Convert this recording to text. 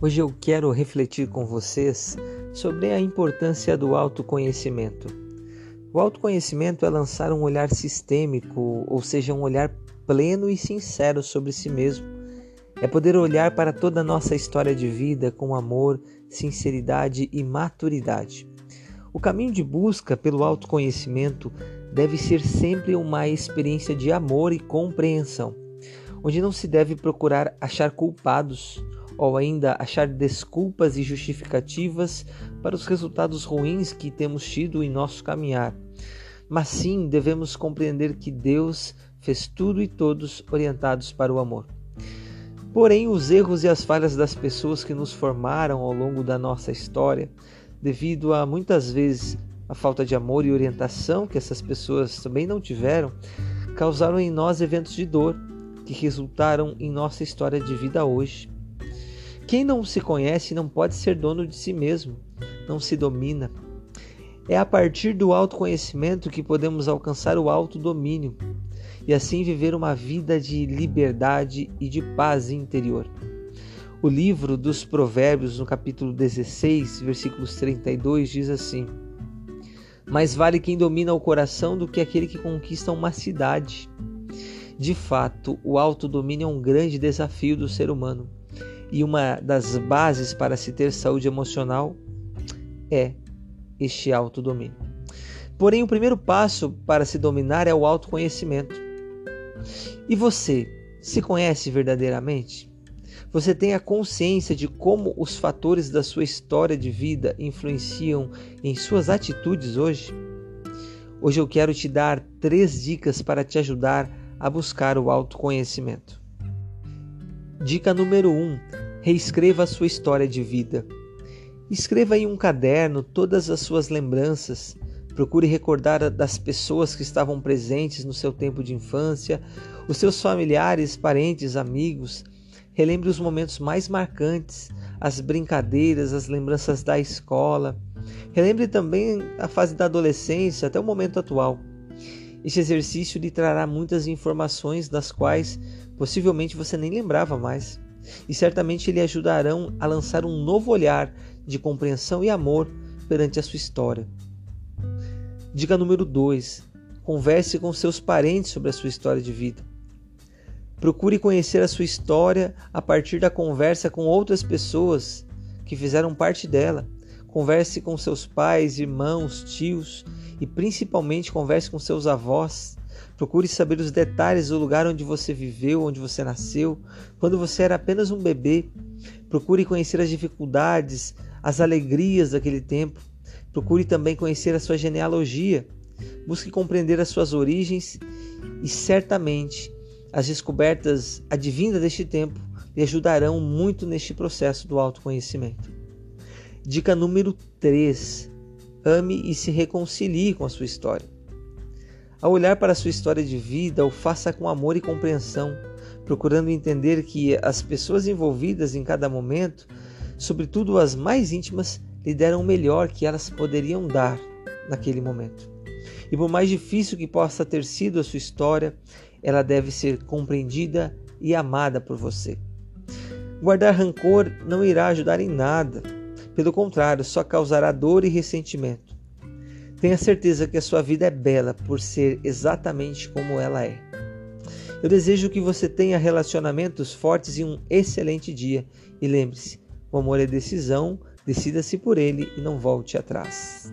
Hoje eu quero refletir com vocês sobre a importância do autoconhecimento. O autoconhecimento é lançar um olhar sistêmico, ou seja, um olhar pleno e sincero sobre si mesmo. É poder olhar para toda a nossa história de vida com amor, sinceridade e maturidade. O caminho de busca pelo autoconhecimento deve ser sempre uma experiência de amor e compreensão, onde não se deve procurar achar culpados ou ainda achar desculpas e justificativas para os resultados ruins que temos tido em nosso caminhar. Mas sim devemos compreender que Deus fez tudo e todos orientados para o amor. Porém, os erros e as falhas das pessoas que nos formaram ao longo da nossa história, devido a muitas vezes a falta de amor e orientação que essas pessoas também não tiveram, causaram em nós eventos de dor que resultaram em nossa história de vida hoje. Quem não se conhece não pode ser dono de si mesmo, não se domina. É a partir do autoconhecimento que podemos alcançar o autodomínio e assim viver uma vida de liberdade e de paz interior. O livro dos Provérbios, no capítulo 16, versículos 32, diz assim: Mais vale quem domina o coração do que aquele que conquista uma cidade. De fato, o autodomínio é um grande desafio do ser humano e uma das bases para se ter saúde emocional é este autodomínio. Porém, o primeiro passo para se dominar é o autoconhecimento. E você se conhece verdadeiramente? Você tem a consciência de como os fatores da sua história de vida influenciam em suas atitudes hoje? Hoje eu quero te dar três dicas para te ajudar a buscar o autoconhecimento. Dica número 1: um, reescreva a sua história de vida. Escreva em um caderno todas as suas lembranças. Procure recordar das pessoas que estavam presentes no seu tempo de infância, os seus familiares, parentes, amigos. Relembre os momentos mais marcantes, as brincadeiras, as lembranças da escola. Relembre também a fase da adolescência até o momento atual. Este exercício lhe trará muitas informações das quais possivelmente você nem lembrava mais. E certamente lhe ajudarão a lançar um novo olhar de compreensão e amor perante a sua história. Dica número 2: converse com seus parentes sobre a sua história de vida. Procure conhecer a sua história a partir da conversa com outras pessoas que fizeram parte dela. Converse com seus pais, irmãos, tios e principalmente converse com seus avós. Procure saber os detalhes do lugar onde você viveu, onde você nasceu, quando você era apenas um bebê. Procure conhecer as dificuldades, as alegrias daquele tempo. Procure também conhecer a sua genealogia. Busque compreender as suas origens e certamente as descobertas advindas deste tempo lhe ajudarão muito neste processo do autoconhecimento. Dica número 3: ame e se reconcilie com a sua história. Ao olhar para a sua história de vida, o faça com amor e compreensão, procurando entender que as pessoas envolvidas em cada momento, sobretudo as mais íntimas, lhe deram o melhor que elas poderiam dar naquele momento. E por mais difícil que possa ter sido a sua história, ela deve ser compreendida e amada por você. Guardar rancor não irá ajudar em nada. Pelo contrário, só causará dor e ressentimento. Tenha certeza que a sua vida é bela por ser exatamente como ela é. Eu desejo que você tenha relacionamentos fortes e um excelente dia. E lembre-se: o amor é decisão, decida-se por ele e não volte atrás.